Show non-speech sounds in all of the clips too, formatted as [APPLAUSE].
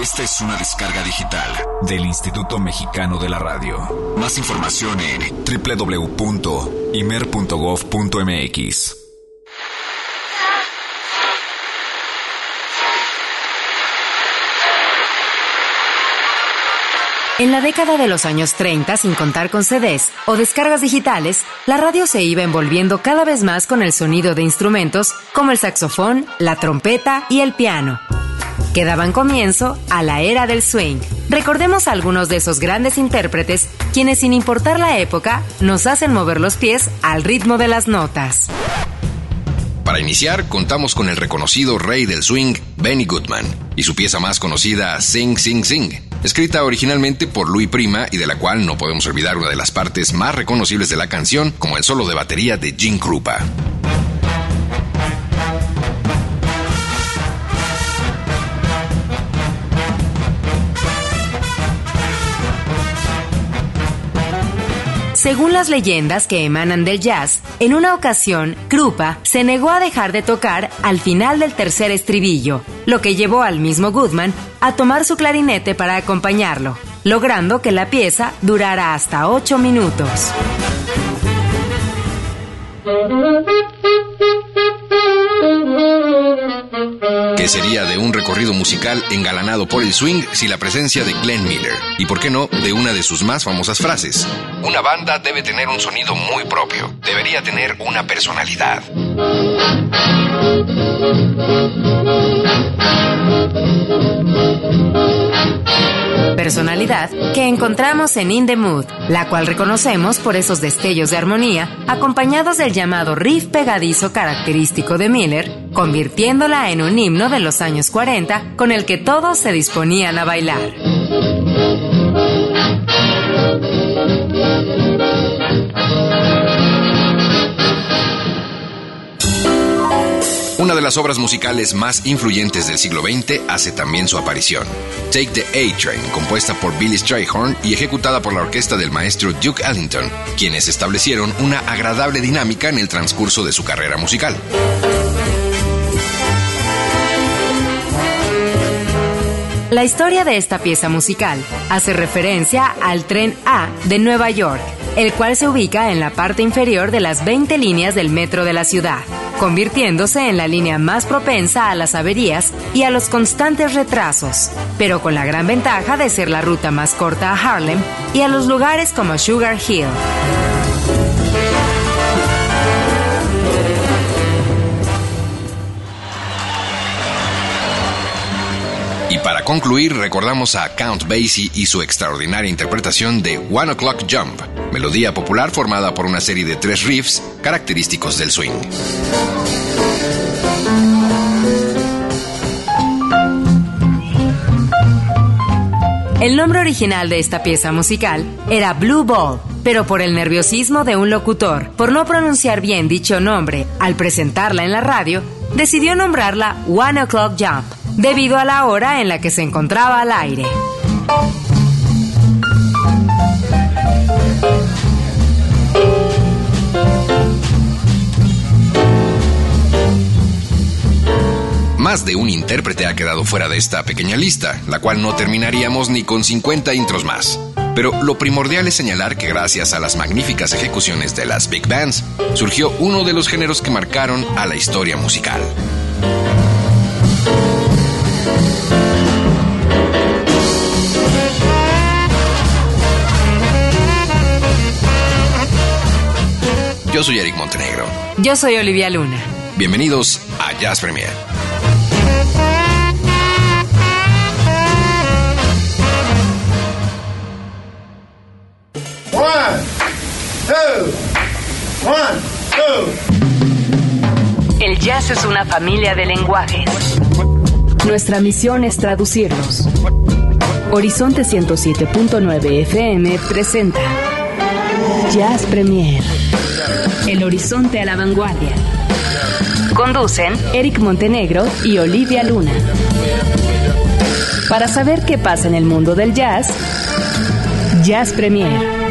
Esta es una descarga digital del Instituto Mexicano de la Radio. Más información en www.imer.gov.mx. En la década de los años 30, sin contar con CDs o descargas digitales, la radio se iba envolviendo cada vez más con el sonido de instrumentos como el saxofón, la trompeta y el piano que daban comienzo a la era del swing. Recordemos a algunos de esos grandes intérpretes quienes sin importar la época nos hacen mover los pies al ritmo de las notas. Para iniciar, contamos con el reconocido rey del swing, Benny Goodman, y su pieza más conocida, Sing Sing Sing, escrita originalmente por Louis Prima y de la cual no podemos olvidar una de las partes más reconocibles de la canción, como el solo de batería de Gene Krupa. Según las leyendas que emanan del jazz, en una ocasión, Krupa se negó a dejar de tocar al final del tercer estribillo, lo que llevó al mismo Goodman a tomar su clarinete para acompañarlo, logrando que la pieza durara hasta ocho minutos sería de un recorrido musical engalanado por el swing sin la presencia de Glenn Miller, y por qué no, de una de sus más famosas frases. Una banda debe tener un sonido muy propio, debería tener una personalidad personalidad que encontramos en In the Mood, la cual reconocemos por esos destellos de armonía, acompañados del llamado riff pegadizo característico de Miller, convirtiéndola en un himno de los años 40 con el que todos se disponían a bailar. Las obras musicales más influyentes del siglo XX hace también su aparición. Take the A-Train, compuesta por Billy Strayhorn y ejecutada por la orquesta del maestro Duke Ellington, quienes establecieron una agradable dinámica en el transcurso de su carrera musical. La historia de esta pieza musical hace referencia al tren A de Nueva York, el cual se ubica en la parte inferior de las 20 líneas del metro de la ciudad, convirtiéndose en la línea más propensa a las averías y a los constantes retrasos, pero con la gran ventaja de ser la ruta más corta a Harlem y a los lugares como Sugar Hill. Y para concluir, recordamos a Count Basie y su extraordinaria interpretación de One O'Clock Jump, melodía popular formada por una serie de tres riffs característicos del swing. El nombre original de esta pieza musical era Blue Ball, pero por el nerviosismo de un locutor, por no pronunciar bien dicho nombre al presentarla en la radio, decidió nombrarla One O'Clock Jump debido a la hora en la que se encontraba al aire. Más de un intérprete ha quedado fuera de esta pequeña lista, la cual no terminaríamos ni con 50 intros más. Pero lo primordial es señalar que gracias a las magníficas ejecuciones de las big bands, surgió uno de los géneros que marcaron a la historia musical. Yo soy Eric Montenegro. Yo soy Olivia Luna. Bienvenidos a Jazz Premier. One, two, one, two. El jazz es una familia de lenguajes. Nuestra misión es traducirlos. Horizonte 107.9 FM presenta Jazz Premier. El horizonte a la vanguardia. Conducen Eric Montenegro y Olivia Luna. Para saber qué pasa en el mundo del jazz, Jazz Premier.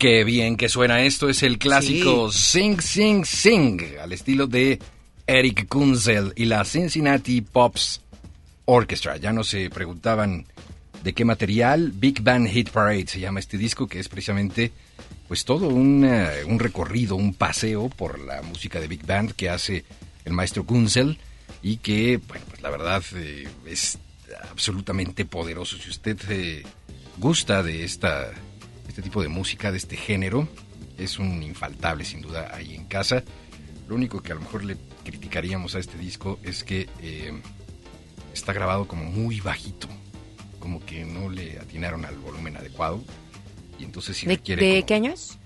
Qué bien que suena esto, es el clásico Sing Sing Sing, al estilo de Eric Kunzel y la Cincinnati Pops Orchestra. Ya no se preguntaban de qué material, Big Band Hit Parade se llama este disco, que es precisamente pues todo un, eh, un recorrido, un paseo por la música de Big Band que hace el maestro Kunzel y que, bueno, pues la verdad eh, es absolutamente poderoso. Si usted eh, gusta de esta este tipo de música, de este género, es un infaltable sin duda ahí en casa. Lo único que a lo mejor le criticaríamos a este disco es que eh, está grabado como muy bajito, como que no le atinaron al volumen adecuado. Y entonces si ¿De, requiere de como- qué año es?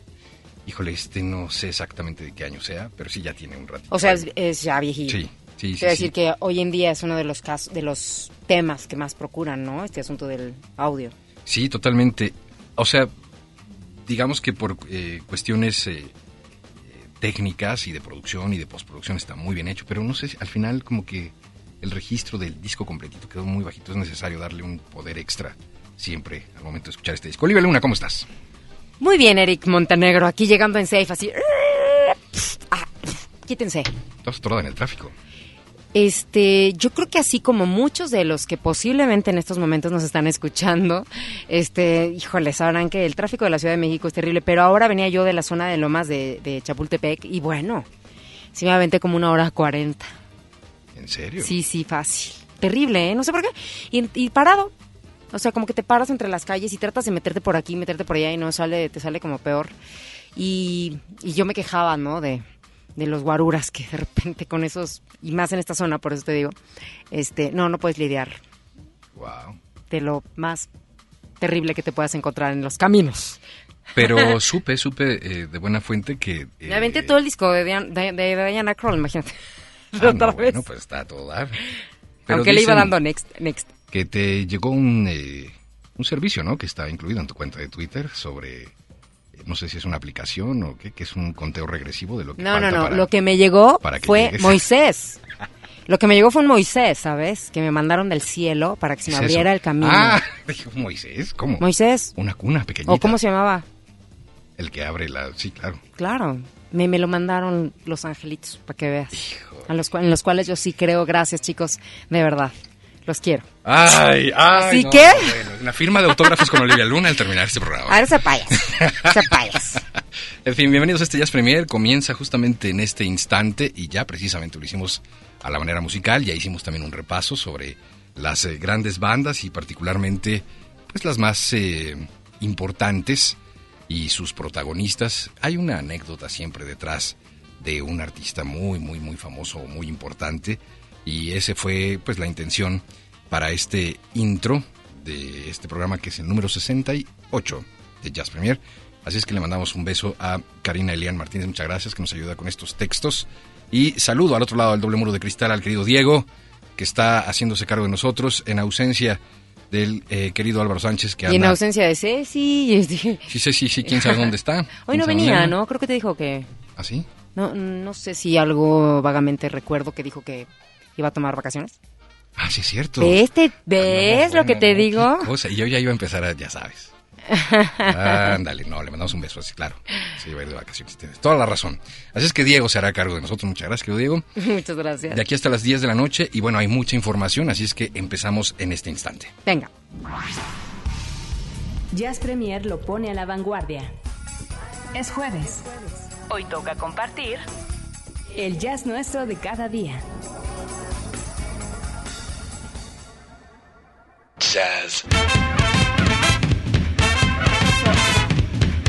Híjole, este no sé exactamente de qué año sea, pero sí ya tiene un ratito. O sea, es, es ya viejito. Sí, sí, sí. Quiero sí. decir que hoy en día es uno de los casos, de los temas que más procuran, ¿no? Este asunto del audio. Sí, totalmente. O sea, digamos que por eh, cuestiones eh, técnicas y de producción y de postproducción está muy bien hecho, pero no sé, si al final como que el registro del disco completito quedó muy bajito. Es necesario darle un poder extra siempre al momento de escuchar este disco. Olivia Luna, ¿cómo estás? Muy bien, Eric Montenegro, aquí llegando en safe, así. Ah, quítense. Estás atorada en el tráfico. Este, yo creo que así como muchos de los que posiblemente en estos momentos nos están escuchando, este, híjole, sabrán que el tráfico de la Ciudad de México es terrible, pero ahora venía yo de la zona de Lomas de, de Chapultepec y bueno, sí me aventé como una hora cuarenta. ¿En serio? Sí, sí, fácil. Terrible, ¿eh? No sé por qué. Y, y parado. O sea, como que te paras entre las calles y tratas de meterte por aquí, meterte por allá y no sale, te sale como peor. Y, y yo me quejaba, ¿no? De, de los guaruras que de repente con esos, y más en esta zona, por eso te digo, este, no, no puedes lidiar Wow. de lo más terrible que te puedas encontrar en los caminos. Pero [LAUGHS] supe, supe eh, de buena fuente que... eh, Me aventé todo el disco de, Dian- de, de Diana Kroll, imagínate. ah, [LAUGHS] Otra no, vez. bueno, pues está a todo dar. Pero Aunque le iba dando next, next. que te llegó un, eh, un servicio, ¿no? Que está incluido en tu cuenta de Twitter sobre, eh, no sé si es una aplicación o qué, que es un conteo regresivo de lo que No, no, falta no. para- Lo que me llegó para que fue llegues. Moisés. [LAUGHS] Lo que me llegó fue un Moisés, ¿sabes? Que me mandaron del cielo para que se ¿Qué me eso? abriera el camino. Ah, [LAUGHS] dijo Moisés, ¿cómo? Moisés. Una cuna pequeñita. ¿O cómo se llamaba? El que abre la... Sí, claro. Claro. Me, me lo mandaron los angelitos, para que veas. Hijo. A los, en los cuales yo sí creo. Gracias, chicos. De verdad. Los quiero. Ay, ay. ¿Así no, que? bueno, la firma de autógrafos con Olivia Luna al terminar este programa. A ver, ese payas. Ese payas. [LAUGHS] En fin, bienvenidos a este Jazz Premier. Comienza justamente en este instante y ya precisamente lo hicimos a la manera musical. Ya hicimos también un repaso sobre las eh, grandes bandas y particularmente pues las más eh, importantes y sus protagonistas. Hay una anécdota siempre detrás de un artista muy, muy, muy famoso muy importante y ese fue pues la intención para este intro de este programa que es el número 68 de Jazz Premier. Así es que le mandamos un beso a Karina Elian Martínez, muchas gracias, que nos ayuda con estos textos. Y saludo al otro lado del doble muro de cristal al querido Diego, que está haciéndose cargo de nosotros en ausencia del eh, querido Álvaro Sánchez, que Y en ausencia de Ceci. Sí, sí, sí, sí, quién sabe dónde está. [LAUGHS] Hoy no ¿Quién sabe venía, dónde ¿no? Creo que te dijo que... ¿Ah, sí? No, no sé si algo vagamente recuerdo que dijo que iba a tomar vacaciones. Ah, sí, es cierto. ¿Ves, te- ves Ah, no, lo que te digo? cosa. Y yo ya iba a empezar a, ya sabes. [LAUGHS] Ándale, no, le mandamos un beso, así, claro. Sí, va a ir de vacaciones, tienes toda la razón. Así es que Diego se hará cargo de nosotros. Muchas gracias, querido Diego. [LAUGHS] Muchas gracias. De aquí hasta las 10 de la noche. Y bueno, hay mucha información, así es que empezamos en este instante. Venga. Jazz Premier lo pone a la vanguardia. Es jueves. Hoy toca compartir el jazz nuestro de cada día. Jazz.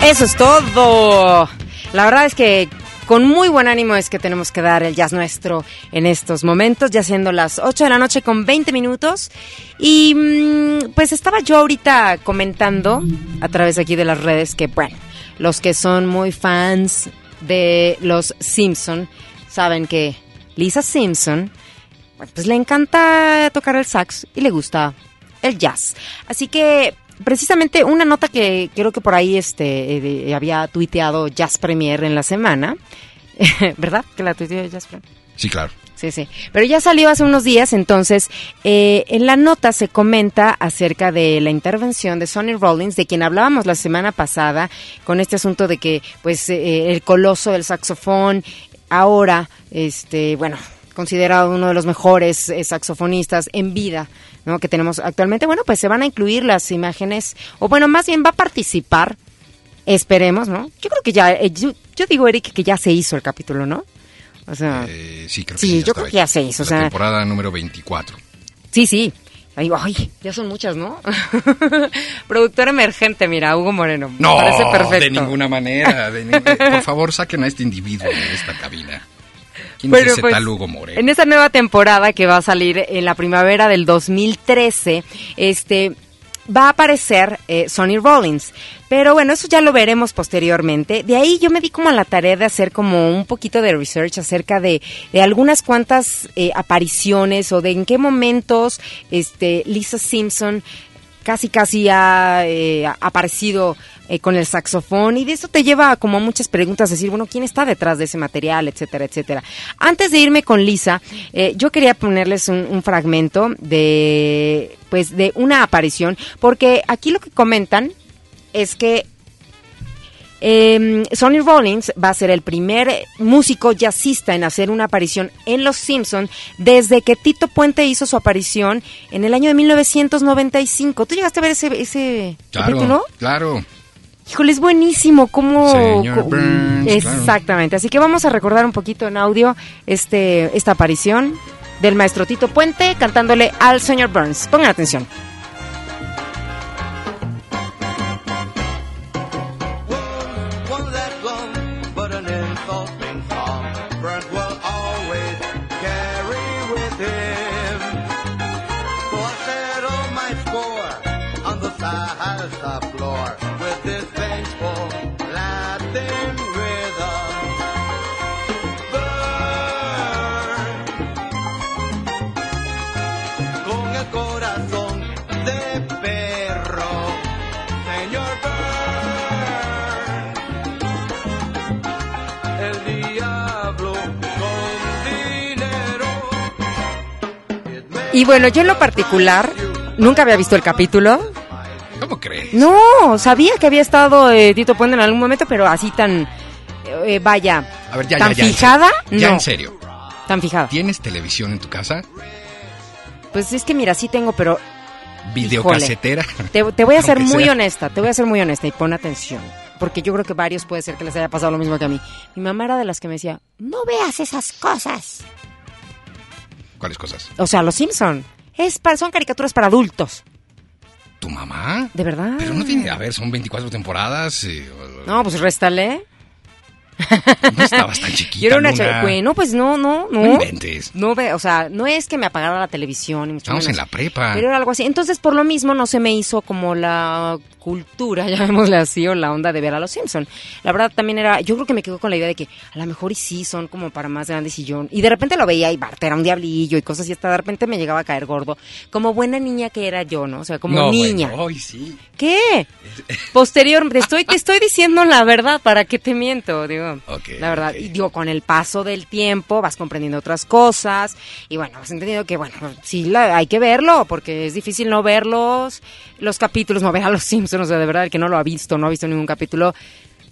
Eso es todo. La verdad es que con muy buen ánimo es que tenemos que dar el jazz nuestro en estos momentos, ya siendo las 8 de la noche con 20 minutos. Y mm, pues estaba yo ahorita comentando a través aquí de las redes que, bueno, los que son muy fans de los Simpson saben que Lisa Simpson pues le encanta tocar el sax y le gusta el jazz. Así que precisamente una nota que creo que por ahí este eh, había tuiteado Jazz Premier en la semana, [LAUGHS] ¿verdad? Que la tuiteó Jazz Premier. Sí, claro. Sí, sí. Pero ya salió hace unos días, entonces eh, en la nota se comenta acerca de la intervención de Sonny Rollins, de quien hablábamos la semana pasada, con este asunto de que, pues, eh, el coloso del saxofón, ahora, este, bueno, considerado uno de los mejores eh, saxofonistas en vida, ¿no? Que tenemos actualmente. Bueno, pues se van a incluir las imágenes, o bueno, más bien va a participar. Esperemos, ¿no? Yo creo que ya, eh, yo, yo digo, Eric, que ya se hizo el capítulo, ¿no? O sea, Eh, sí, creo que sí, sí. yo creo que ya se hizo, o La sea- temporada número 24. Sí, sí. Ay, ay, ya son muchas, ¿no? [LAUGHS] Productor emergente, mira, Hugo Moreno. Me No, parece perfecto. de ninguna manera. de ni- Por favor, saquen a este individuo de esta cabina. ¿Quién Bueno, es ese pues, tal Hugo Moreno? En esta nueva temporada que va a salir en la primavera del 2013, este va a aparecer eh, Sonny Rollins. Pero bueno, eso ya lo veremos posteriormente. De ahí yo me di como a la tarea de hacer como un poquito de research acerca de, de algunas cuantas eh, apariciones o de en qué momentos este, Lisa Simpson casi casi ha eh, aparecido eh, con el saxofón y de eso te lleva como a muchas preguntas, decir, bueno, ¿quién está detrás de ese material, etcétera, etcétera. Antes de irme con Lisa, eh, yo quería ponerles un, un fragmento de, pues, de una aparición, porque aquí lo que comentan es que eh, Sonny Rollins va a ser el primer músico jazzista en hacer una aparición en Los Simpson desde que Tito Puente hizo su aparición en el año de 1995. ¿Tú llegaste a ver ese, ese Claro, capítulo? claro. Híjole, es buenísimo cómo... Señor co- Burns, claro. Exactamente. Así que vamos a recordar un poquito en audio este esta aparición del maestro Tito Puente cantándole al señor Burns. Pongan atención. Y bueno, yo en lo particular nunca había visto el capítulo. ¿Cómo crees? No, sabía que había estado eh, Tito Puente en algún momento, pero así tan, eh, vaya, A ver, ya, tan ya, ya. fijada. Ya no, en serio. tan fijada. ¿Tienes televisión en tu casa? Pues es que mira, sí tengo, pero ¿Videocasetera? te, te voy a [LAUGHS] ser muy sea. honesta, te voy a ser muy honesta y pon atención, porque yo creo que varios puede ser que les haya pasado lo mismo que a mí. Mi mamá era de las que me decía, no veas esas cosas. ¿Cuáles cosas? O sea, Los Simpson, es para, son caricaturas para adultos, ¿Tu mamá? de verdad. Pero no tiene... A ver, son 24 temporadas. eh, o- No, pues réstale. No estabas tan [LAUGHS] chiquita, Yo era una Luna. Bueno, pues no, no, no. No inventes. No ve, o sea, no es que me apagara la televisión y mucho Estamos menos. en la prepa. Pero era algo así. Entonces, por lo mismo, no se me hizo como la cultura, [LAUGHS] llamémosle así, o la onda de ver a los Simpson. La verdad también era, yo creo que me quedo con la idea de que a lo mejor y sí son como para más grandes y yo. Y de repente lo veía y Bart era un diablillo y cosas y hasta de repente me llegaba a caer gordo. Como buena niña que era yo, ¿no? O sea, como no, niña. Bueno, hoy sí. ¿Qué? [LAUGHS] Posterior, te estoy, te estoy diciendo la verdad, ¿para qué te miento? Digo, la verdad. Y digo, con el paso del tiempo vas comprendiendo otras cosas y bueno, has entendido que, bueno, sí, la, hay que verlo porque es difícil no verlos, los capítulos, no ver a los Simpsons, o sea, de verdad, el que no lo ha visto, no ha visto ningún capítulo,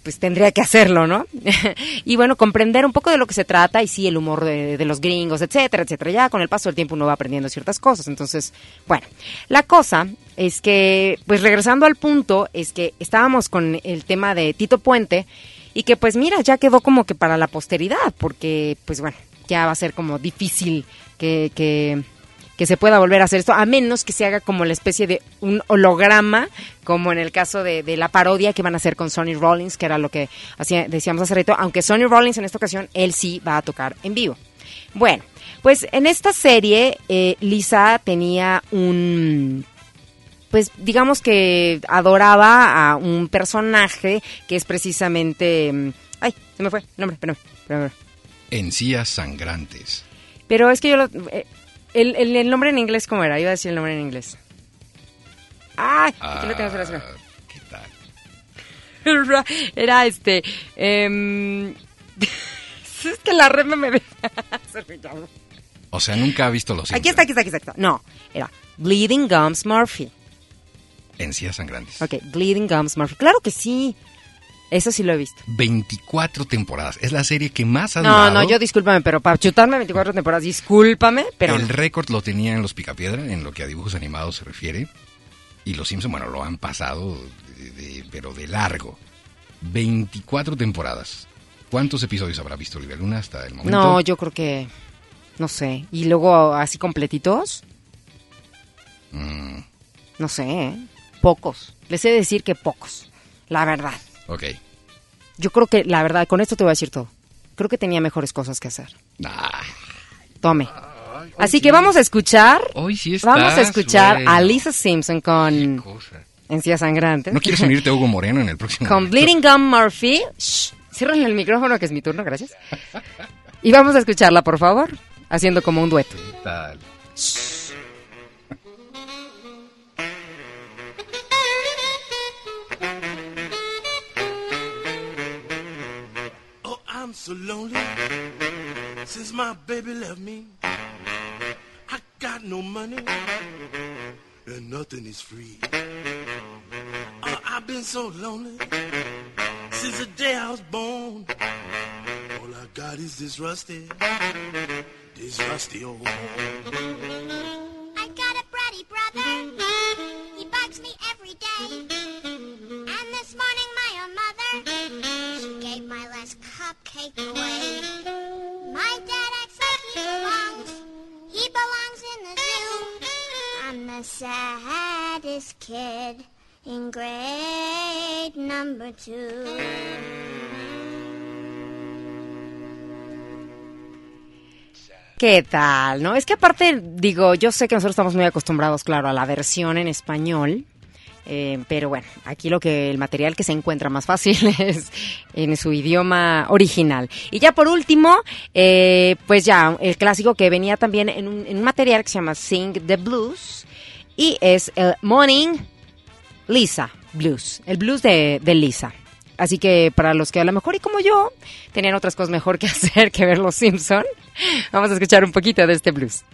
pues tendría que hacerlo, ¿no? [LAUGHS] y bueno, comprender un poco de lo que se trata y sí, el humor de, de los gringos, etcétera, etcétera. Ya con el paso del tiempo uno va aprendiendo ciertas cosas. Entonces, bueno, la cosa es que, pues regresando al punto, es que estábamos con el tema de Tito Puente y que pues mira, ya quedó como que para la posteridad, porque pues bueno, ya va a ser como difícil que... que que se pueda volver a hacer esto, a menos que se haga como la especie de un holograma, como en el caso de, de la parodia que van a hacer con Sonny Rollins, que era lo que hacía, decíamos hace rato, aunque Sonny Rollins en esta ocasión, él sí va a tocar en vivo. Bueno, pues en esta serie eh, Lisa tenía un pues digamos que adoraba a un personaje que es precisamente mm, ay se me fue el nombre espérame. Encías sangrantes. pero es que yo lo, eh, el, el, el nombre en inglés cómo era iba a decir el nombre en inglés ay aquí lo. Ah, ¿Qué tal? [LAUGHS] era este em, [LAUGHS] es que la red me... [LAUGHS] O sea, nunca ha visto los Aquí está, aquí está, aquí está. No, era Bleeding Gums Murphy. Encías sangrantes. Ok, Bleeding Gums Murphy. Claro que sí. Eso sí lo he visto. 24 temporadas. Es la serie que más ha No, durado. no, yo discúlpame, pero para chutarme 24 temporadas, discúlpame, pero... El récord lo tenía en los Picapiedra, en lo que a dibujos animados se refiere. Y los Simpson, bueno, lo han pasado, de- de- pero de largo. 24 temporadas. ¿Cuántos episodios habrá visto Olivia Luna hasta el momento? No, yo creo que... No sé. Y luego así completitos, Mm, no sé, ¿eh? Pocos. Les he de decir que pocos. La verdad. ok. Yo creo que, la verdad, con esto te voy a decir todo. Creo que tenía mejores cosas que hacer. Tome. Así que vamos a escuchar... hoy sí estás, Vamos a escuchar a Lisa Simpson con Cosa. Encías Sangrantes. ¿No quieres unirte a Hugo Moreno en el próximo con? Bleeding Gum Murphy. Shh, ciérrale el micrófono que es mi turno, gracias. Y vamos a escucharla, por favor, haciendo como un dueto. ¿Qué tal? So lonely since my baby left me. I got no money and nothing is free. Oh, I've been so lonely since the day I was born. All I got is this rusty, this rusty old. I got a bratty brother. He bugs me every day. Last cupcake away. My dad acts like he belongs. He belongs in the zoo. I'm the saddest kid in grade number two. ¿Qué tal? ¿No? Es que aparte, digo, yo sé que nosotros estamos muy acostumbrados, claro, a la versión en español. Eh, pero bueno, aquí lo que el material que se encuentra más fácil [LAUGHS] es en su idioma original. Y ya por último, eh, pues ya el clásico que venía también en un, material que se llama Sing the Blues y es el Morning Lisa Blues, el blues de, de Lisa. Así que para los que a lo mejor y como yo tenían otras cosas mejor que [LAUGHS] hacer que ver Los Simpson, vamos a escuchar un poquito de este blues.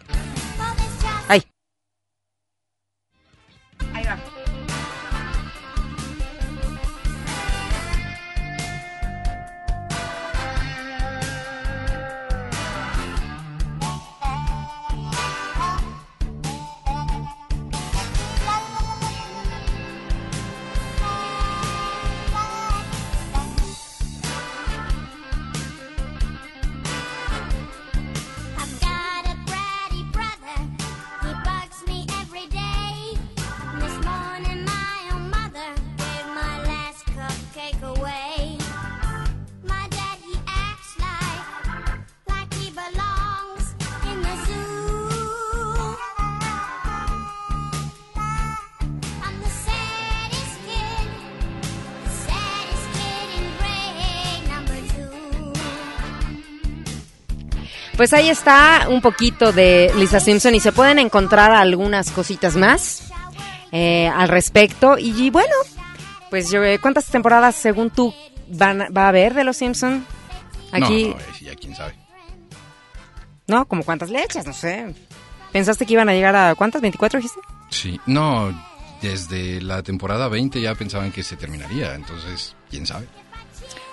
Pues ahí está un poquito de Lisa Simpson y se pueden encontrar algunas cositas más eh, al respecto. Y, bueno, pues yo, eh, ¿cuántas temporadas según tú van, va a haber de Los Simpson? Aquí, No, no, ese ya quién sabe. ¿no? ¿Como cuántas lechas? No sé. ¿Pensaste que iban a llegar a cuántas? ¿24 dijiste? Sí, no, desde la temporada 20 ya pensaban que se terminaría, entonces, quién sabe.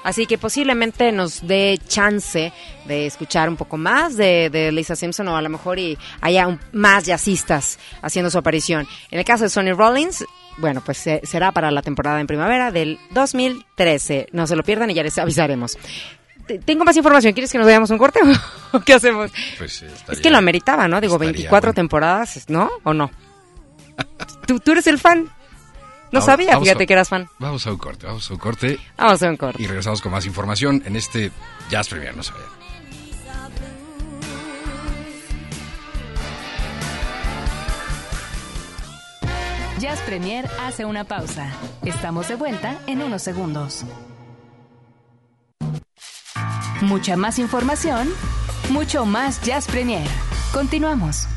Así que posiblemente nos dé chance de escuchar un poco más de, de Lisa Simpson o a lo mejor y haya un- más jazzistas haciendo su aparición. En el caso de Sonny Rollins, bueno, pues eh, será para la temporada en primavera del 2013. No se lo pierdan y ya les avisaremos. Te- Tengo más información. ¿Quieres que nos vayamos un corte o [LAUGHS] qué hacemos? Pues eh, Es que lo ameritaba, ¿no? Digo, estaría 24 bueno. temporadas, ¿no? ¿O no? [LAUGHS] ¿Tú, tú eres el fan? No Vamos- sabía, vamos fíjate a- que eras fan. Vamos a un corte, vamos a un corte Vamos a un corte. y regresamos con más información en este Jazz Premier, no vayan. Jazz Premier hace una pausa. Estamos de vuelta en unos segundos. Mucha más información, mucho más Jazz Premier. Continuamos.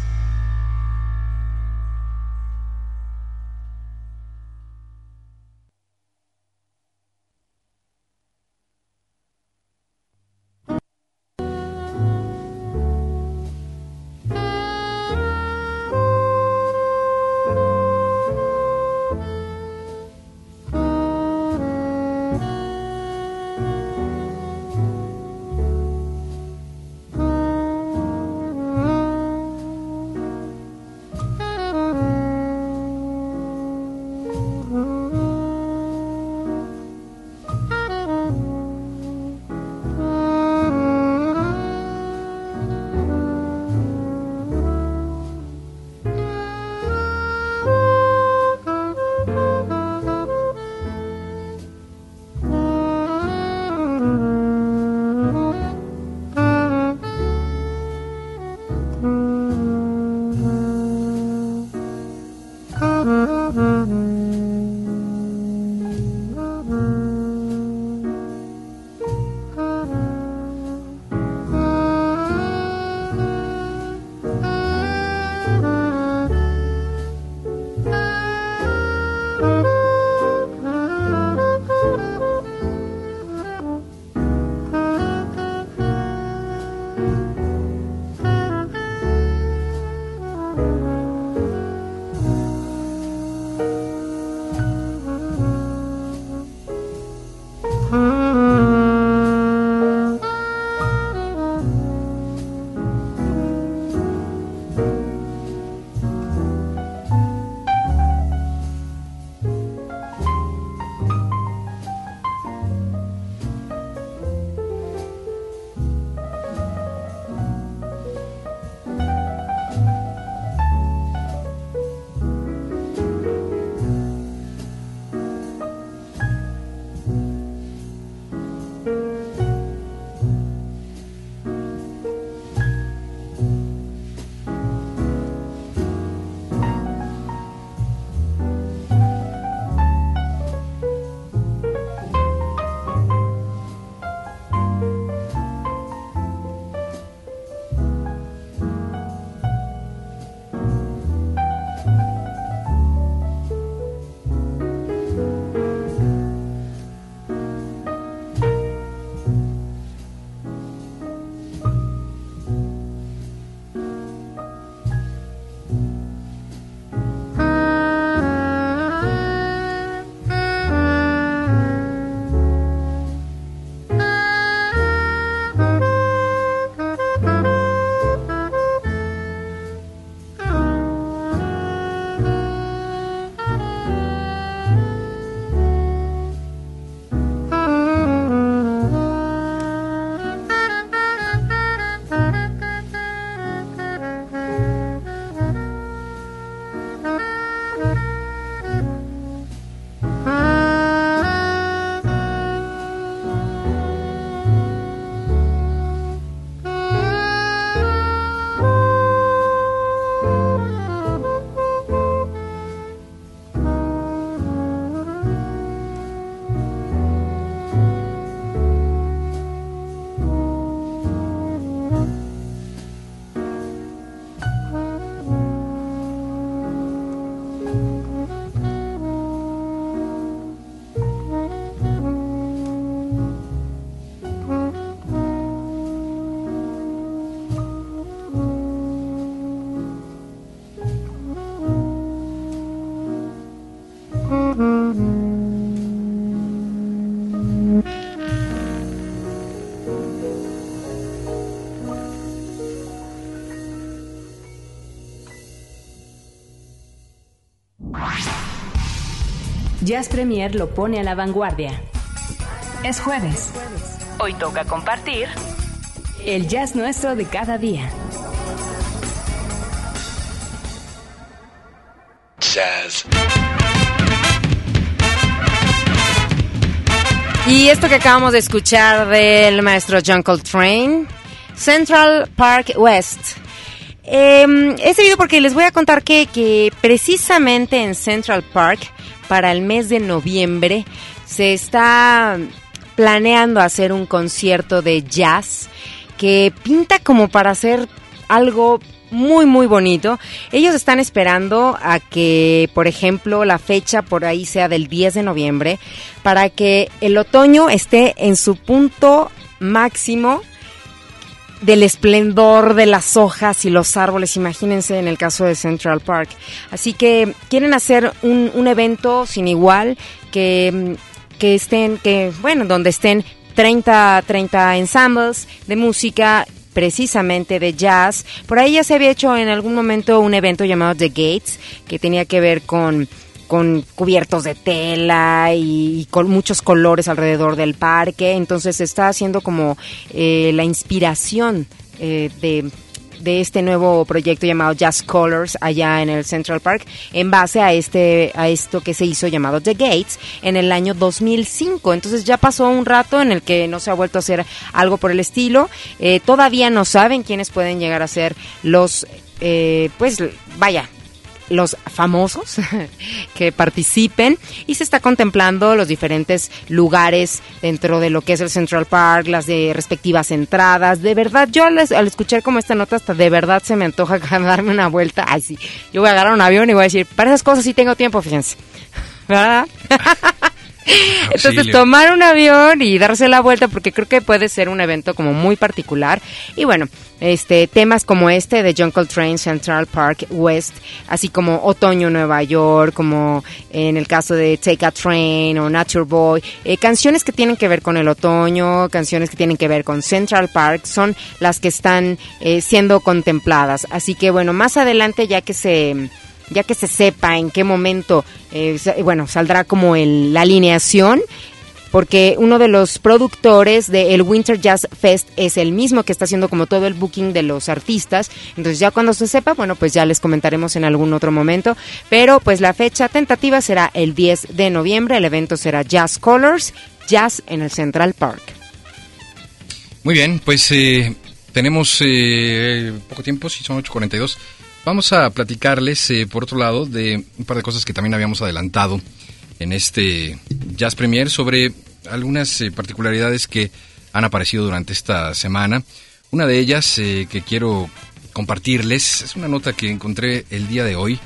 Jazz Premier lo pone a la vanguardia. Es jueves. Hoy toca compartir el jazz nuestro de cada día. Jazz. Y esto que acabamos de escuchar del maestro John Coltrane, Central Park West. Eh, es debido porque les voy a contar que, que precisamente en Central Park, para el mes de noviembre, se está planeando hacer un concierto de jazz que pinta como para hacer algo muy muy bonito. Ellos están esperando a que, por ejemplo, la fecha por ahí sea del 10 de noviembre para que el otoño esté en su punto máximo del esplendor de las hojas y los árboles, imagínense en el caso de Central Park. Así que quieren hacer un, un evento sin igual que, que estén, que bueno, donde estén 30, 30 ensembles de música precisamente de jazz. Por ahí ya se había hecho en algún momento un evento llamado The Gates, que tenía que ver con con cubiertos de tela y, y con muchos colores alrededor del parque. Entonces está haciendo como eh, la inspiración eh, de de este nuevo proyecto llamado Jazz Colors allá en el Central Park en base a este a esto que se hizo llamado The Gates en el año 2005 entonces ya pasó un rato en el que no se ha vuelto a hacer algo por el estilo Eh, todavía no saben quiénes pueden llegar a ser los eh, pues vaya los famosos [LAUGHS] que participen y se está contemplando los diferentes lugares dentro de lo que es el Central Park, las de respectivas entradas. De verdad, yo al, escuchar como esta nota hasta de verdad se me antoja [LAUGHS] darme una vuelta. Ay, sí, yo voy a agarrar un avión y voy a decir, para esas cosas sí tengo tiempo, fíjense. [LAUGHS] ¿Verdad? Entonces Auxilio. tomar un avión y darse la vuelta porque creo que puede ser un evento como muy particular y bueno, este temas como este de John Coltrane Central Park West, así como Otoño Nueva York, como en el caso de Take a Train o Nature Boy, eh, canciones que tienen que ver con el otoño, canciones que tienen que ver con Central Park son las que están eh, siendo contempladas. Así que bueno, más adelante ya que se ya que se sepa en qué momento, eh, bueno, saldrá como el, la alineación, porque uno de los productores del Winter Jazz Fest es el mismo que está haciendo como todo el booking de los artistas. Entonces ya cuando se sepa, bueno, pues ya les comentaremos en algún otro momento. Pero pues la fecha tentativa será el 10 de noviembre. El evento será Jazz Colors, Jazz en el Central Park. Muy bien, pues eh, tenemos eh, poco tiempo, si son 8.42. Vamos a platicarles, eh, por otro lado, de un par de cosas que también habíamos adelantado en este Jazz Premier sobre algunas eh, particularidades que han aparecido durante esta semana. Una de ellas eh, que quiero compartirles es una nota que encontré el día de hoy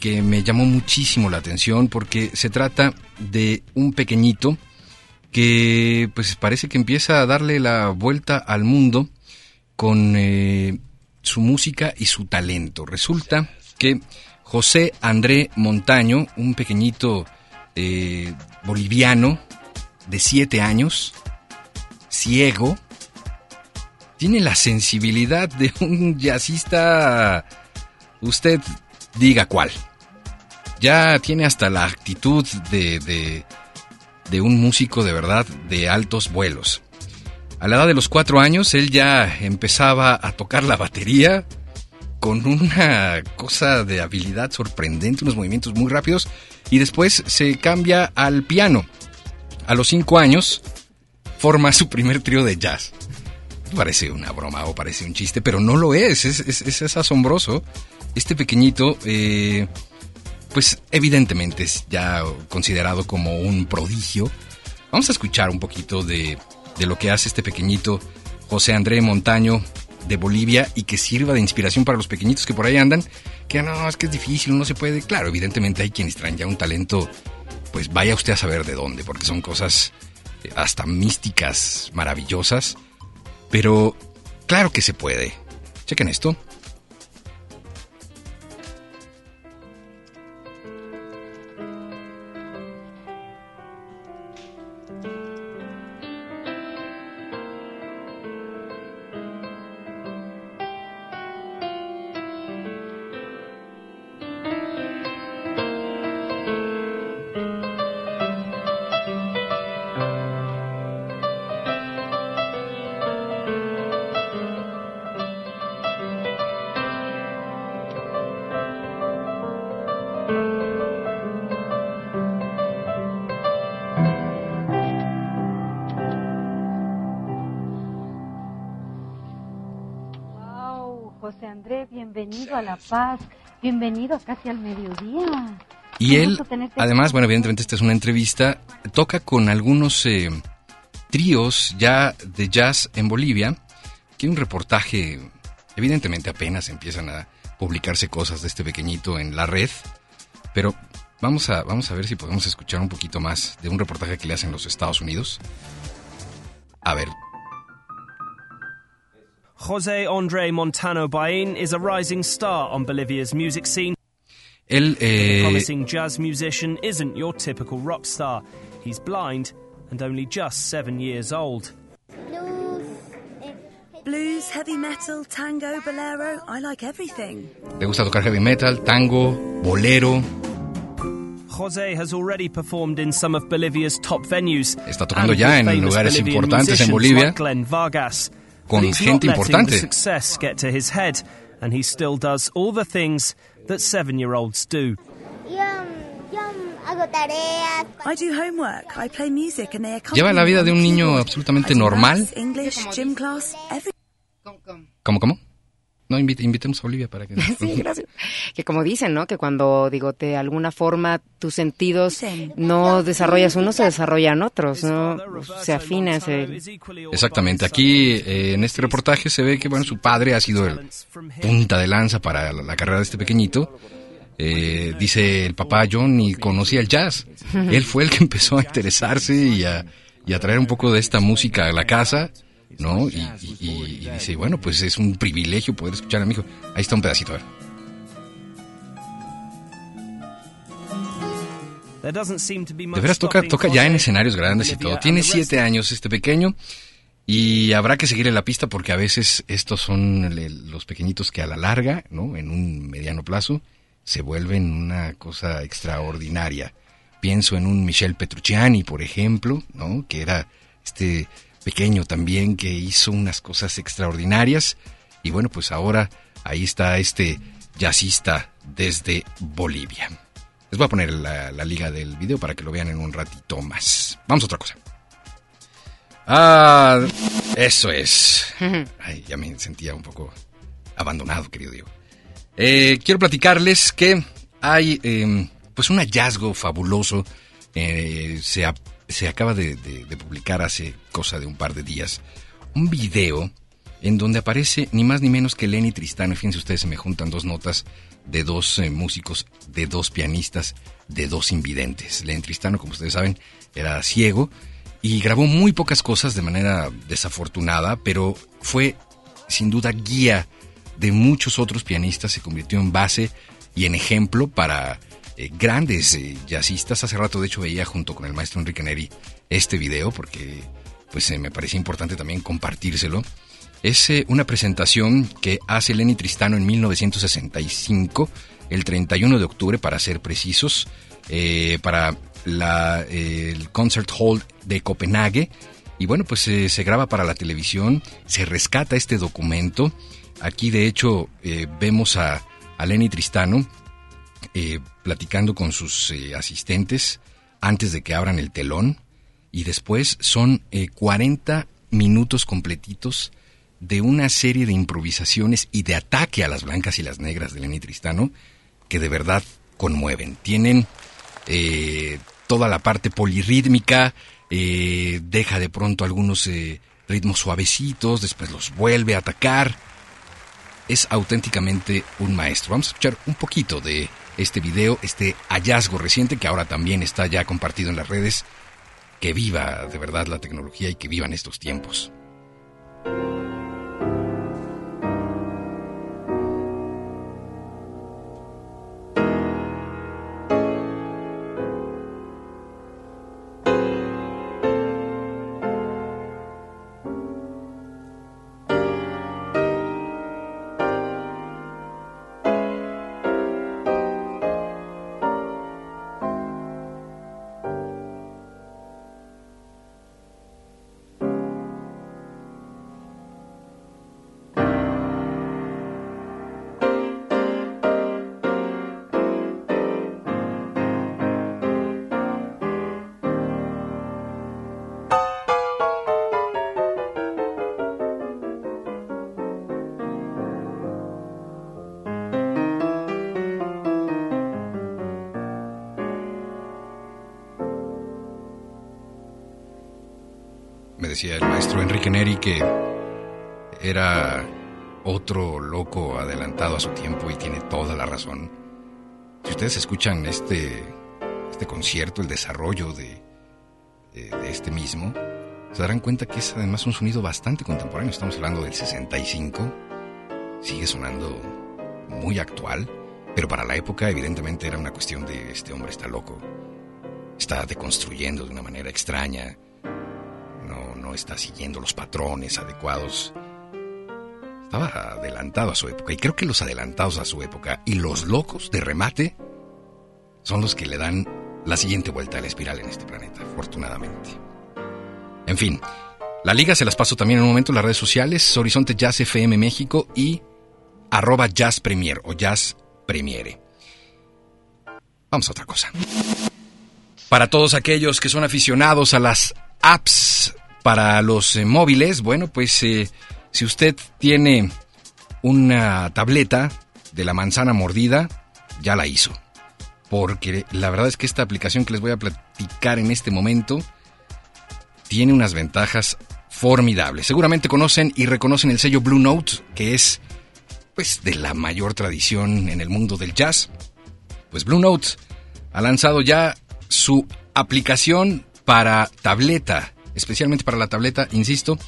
que me llamó muchísimo la atención porque se trata de un pequeñito que pues parece que empieza a darle la vuelta al mundo con eh, su música y su talento. Resulta que José André Montaño, un pequeñito eh, boliviano de siete años, ciego, tiene la sensibilidad de un jazzista, usted diga cuál. Ya tiene hasta la actitud de, de, de un músico de verdad de altos vuelos. A la edad de los cuatro años, él ya empezaba a tocar la batería con una cosa de habilidad sorprendente, unos movimientos muy rápidos, y después se cambia al piano. A los cinco años, forma su primer trío de jazz. Parece una broma o parece un chiste, pero no lo es, es, asombroso. Este pequeñito, eh, pues evidentemente es ya considerado como un prodigio. Vamos a escuchar un poquito de, de lo que hace este pequeñito José André Montaño de Bolivia y que sirva de inspiración para los pequeñitos que por ahí andan, que no, es que es difícil, no se puede. Claro, evidentemente hay quienes traen ya un talento, pues vaya usted a saber de dónde, porque son cosas eh, hasta místicas, maravillosas, pero claro que se puede. Chequen esto. Paz, bienvenido casi al mediodía. Y Qué él, además, aquí. bueno, evidentemente esta es una entrevista, toca con algunos eh, tríos ya de jazz en Bolivia. Tiene un reportaje, evidentemente apenas empiezan a publicarse cosas de este pequeñito en la red, pero vamos a, vamos a ver si podemos escuchar un poquito más de un reportaje que le hacen los Estados Unidos. A ver, Jose Andre Montano Bain is a rising star on Bolivia's music scene. él... The eh, promising jazz musician isn't your typical rock star. He's blind and only just seven years old. Blues, heavy metal, tango, bolero. I like everything. le gusta tocar heavy metal, tango, bolero, Jose has already performed in some of Bolivia's top venues. Está tocando ya en lugares Bolivian importantes en musicians Bolivia, like Glenn Vargas. Con gente not letting importante. the success get to his head, and he still does all the things that hago tareas. I do homework. I play music and they accompany Lleva la vida de un niño absolutamente normal. maths, English, gym class, every. ¿Cómo, cómo? No, invite- invitemos a Olivia para que... [LAUGHS] Sí, gracias. Que como dicen, ¿no? Que cuando, digo, de alguna forma tus sentidos no desarrollas uno, se desarrollan otros, ¿no? Se afina, se... Exactamente. Aquí eh, en este reportaje se ve que bueno su padre ha sido el punta de lanza para la, la carrera de este pequeñito. Eh, dice el papá yo ni conocía el jazz. [LAUGHS] Él fue el que empezó a interesarse y a, y a traer un poco de esta música a la casa, ¿no? Y, y- y- y dice, bueno, pues es un privilegio poder escuchar a mi hijo. Ahí está un pedacito, a ver. There doesn't seem to be much De veras toca, toca ya en escenarios grandes y todo. and Tiene siete años este pequeño y habrá que seguirle la pista porque a veces estos son los pequeñitos que a la larga, ¿no? En un mediano plazo, se vuelven una cosa extraordinaria. Pienso en un Michel Petrucciani, por ejemplo, ¿no? Que era este pequeño también que hizo unas cosas extraordinarias. Y bueno, pues ahora ahí está este jazzista desde Bolivia. Les voy a poner la, la liga del video para que lo vean en un ratito más. Vamos a otra cosa. Ah, eso es. [LAUGHS] Ay, ya me sentía un poco abandonado, querido Diego. Eh, quiero platicarles que hay eh, pues un hallazgo fabuloso. eh, se, se acaba de, publicar hace cosa de un par de días un video en donde aparece ni más ni menos que Lenny Tristano. Fíjense ustedes, se me juntan dos notas de dos eh, músicos, de dos pianistas, de dos invidentes. Lenny Tristano, como ustedes saben, era ciego y grabó muy pocas cosas de manera desafortunada, pero fue sin duda guía de muchos otros pianistas, se convirtió en base y en ejemplo para eh, grandes eh, jazzistas. Hace rato, de hecho, veía junto con el maestro Enrique Neri este video porque pues eh, me parecía importante también compartírselo. Es eh, una presentación que hace Lenny Tristano en 1965, el 31 de octubre para ser precisos, para la, el Concert Hall de Copenhague. Y bueno, pues se graba para la televisión, se rescata este documento. Aquí de hecho vemos a, a Lenny Tristano eh, platicando con sus eh, asistentes antes de que abran el telón. Y después son eh, 40 minutos completitos de una serie de improvisaciones y de ataque a las blancas y las negras de Lenny Tristano que de verdad conmueven. Tienen eh, toda la parte polirrítmica, eh, deja de pronto algunos eh, ritmos suavecitos, después los vuelve a atacar. Es auténticamente un maestro. Vamos a escuchar un poquito de este video, este hallazgo reciente que ahora también está ya compartido en las redes. Que viva de verdad la tecnología y que vivan estos tiempos. Ustedes escuchan este, este concierto, el desarrollo de, de, de este mismo, se darán cuenta que es además un sonido bastante contemporáneo. Estamos hablando del 65. Sigue sonando muy actual, pero para la época evidentemente era una cuestión de este hombre está loco. Está deconstruyendo de una manera extraña. No, no está siguiendo los patrones adecuados. Estaba adelantado a su época. Y creo que los adelantados a su época y los locos de remate son los que le dan la siguiente vuelta a la espiral en este planeta, afortunadamente. En fin, la liga se las paso también en un momento en las redes sociales, Horizonte Jazz FM México y arroba Jazz Premier o Jazz Premiere. Vamos a otra cosa. Para todos aquellos que son aficionados a las apps para los eh, móviles, bueno, pues eh, si usted tiene una tableta de la manzana mordida, ya la hizo. Porque la verdad es que esta aplicación que les voy a platicar en este momento tiene unas ventajas formidables. Seguramente conocen y reconocen el sello Blue Note, que es pues de la mayor tradición en el mundo del jazz. Pues Blue Note ha lanzado ya su aplicación para tableta, especialmente para la tableta, insisto,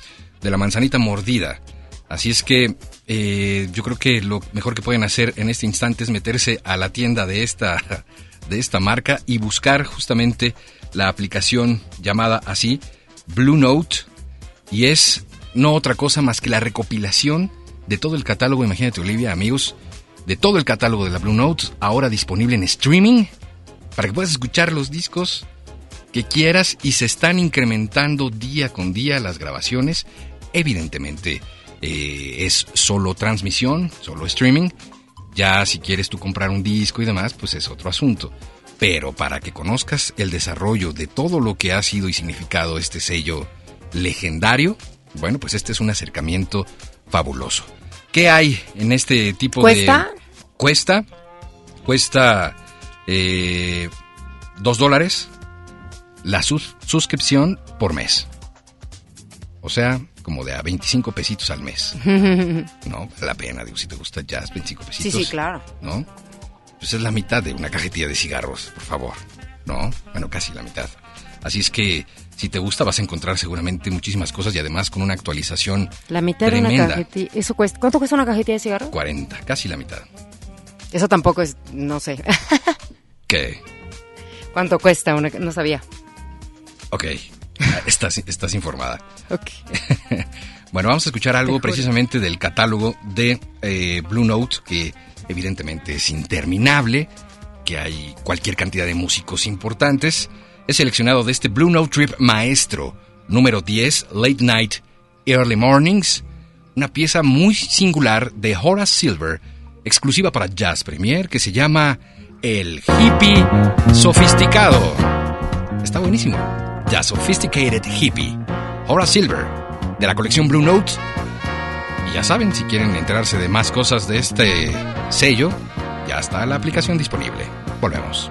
de la manzanita mordida. Así es que eh, yo creo que lo mejor que pueden hacer en este instante es meterse a la tienda de esta, [LAUGHS] de esta marca y buscar justamente la aplicación llamada así, Blue Note, y es no otra cosa más que la recopilación de todo el catálogo, imagínate Olivia, amigos, de todo el catálogo de la Blue Note, ahora disponible en streaming, para que puedas escuchar los discos que quieras y se están incrementando día con día las grabaciones. Evidentemente eh, es solo transmisión, solo streaming. Ya si quieres tú comprar un disco y demás, pues es otro asunto. Pero para que conozcas el desarrollo de todo lo que ha sido y significado este sello legendario, bueno, pues este es un acercamiento fabuloso. ¿Qué hay en este tipo ¿Cuesta? de... Cuesta. Cuesta eh, dos dólares la sus- suscripción por mes. O sea, como de a 25 pesitos al mes. [LAUGHS] No, la pena, digo, si te gusta jazz, 25 Sí, pesitos. sí, claro. ¿No? Pues es la mitad de una cajetilla de cigarros, por favor. ¿No? Bueno, casi la mitad. Así es que si te gusta vas a encontrar seguramente muchísimas cosas y además con una actualización La mitad de una tremenda. cajetilla. ¿Eso cuesta? ¿Cuánto cuesta una cajetilla de cigarros? 40, casi la mitad. Eso tampoco es, no sé. ¿Qué? [LAUGHS] ¿Cuánto cuesta? Una, no sabía. Ok, estás, estás informada. Ok. [LAUGHS] Bueno, vamos a escuchar algo precisamente del catálogo de eh, Blue Note, que evidentemente es interminable, que hay cualquier cantidad de músicos importantes. He seleccionado de este Blue Note Trip Maestro, número 10, Late Night, Early Mornings, una pieza muy singular de Horace Silver, exclusiva para Jazz Premier, que se llama El Hippie Sofisticado. Está buenísimo. The Sophisticated Hippie. Horace Silver, de la colección Blue Note. Y ya saben, si quieren enterarse de más cosas de este sello, ya está la aplicación disponible. Volvemos.